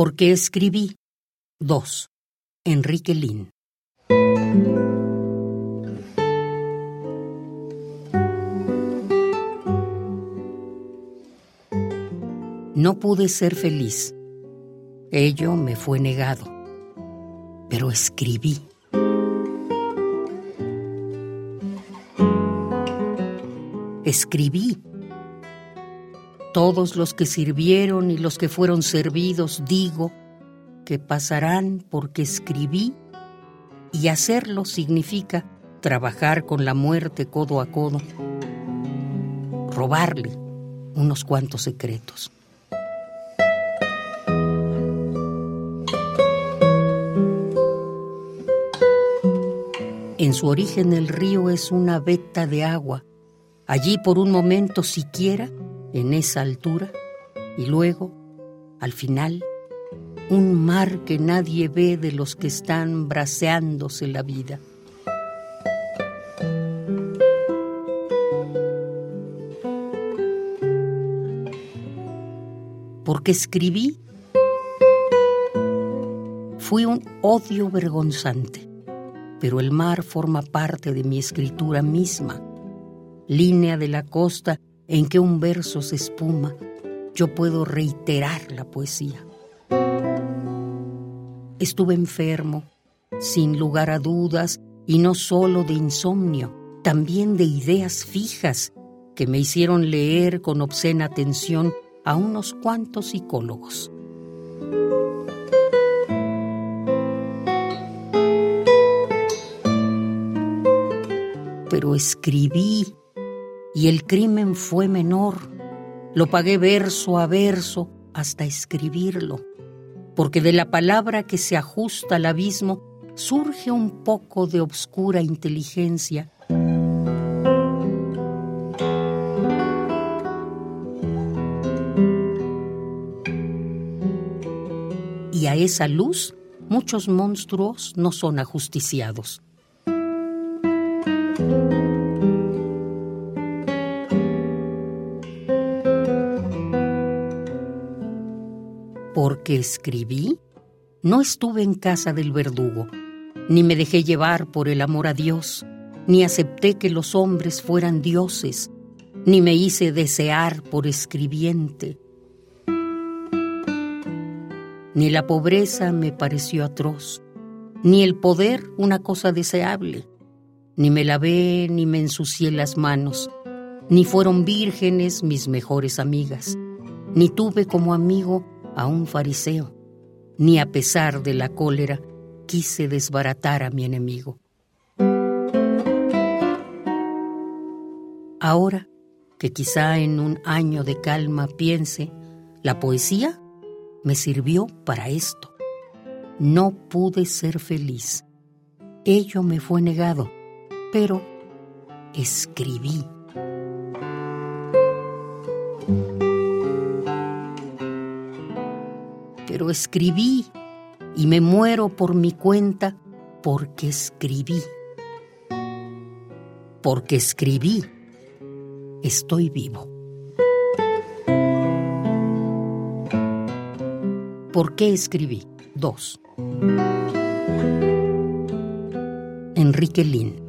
Porque escribí. 2. Enrique Lin. No pude ser feliz. Ello me fue negado. Pero escribí. Escribí. Todos los que sirvieron y los que fueron servidos, digo, que pasarán porque escribí y hacerlo significa trabajar con la muerte codo a codo, robarle unos cuantos secretos. En su origen el río es una veta de agua. Allí por un momento siquiera, en esa altura, y luego, al final, un mar que nadie ve de los que están braceándose la vida. Porque escribí, fui un odio vergonzante pero el mar forma parte de mi escritura misma, línea de la costa en que un verso se espuma, yo puedo reiterar la poesía. Estuve enfermo, sin lugar a dudas, y no solo de insomnio, también de ideas fijas que me hicieron leer con obscena atención a unos cuantos psicólogos. pero escribí y el crimen fue menor. Lo pagué verso a verso hasta escribirlo, porque de la palabra que se ajusta al abismo surge un poco de obscura inteligencia. Y a esa luz muchos monstruos no son ajusticiados. Porque escribí, no estuve en casa del verdugo, ni me dejé llevar por el amor a Dios, ni acepté que los hombres fueran dioses, ni me hice desear por escribiente. Ni la pobreza me pareció atroz, ni el poder una cosa deseable ni me lavé ni me ensucié las manos, ni fueron vírgenes mis mejores amigas, ni tuve como amigo a un fariseo, ni a pesar de la cólera quise desbaratar a mi enemigo. Ahora que quizá en un año de calma piense, la poesía me sirvió para esto. No pude ser feliz. Ello me fue negado pero escribí. Pero escribí y me muero por mi cuenta porque escribí. Porque escribí, estoy vivo. ¿Por qué escribí? Dos. Enrique Lin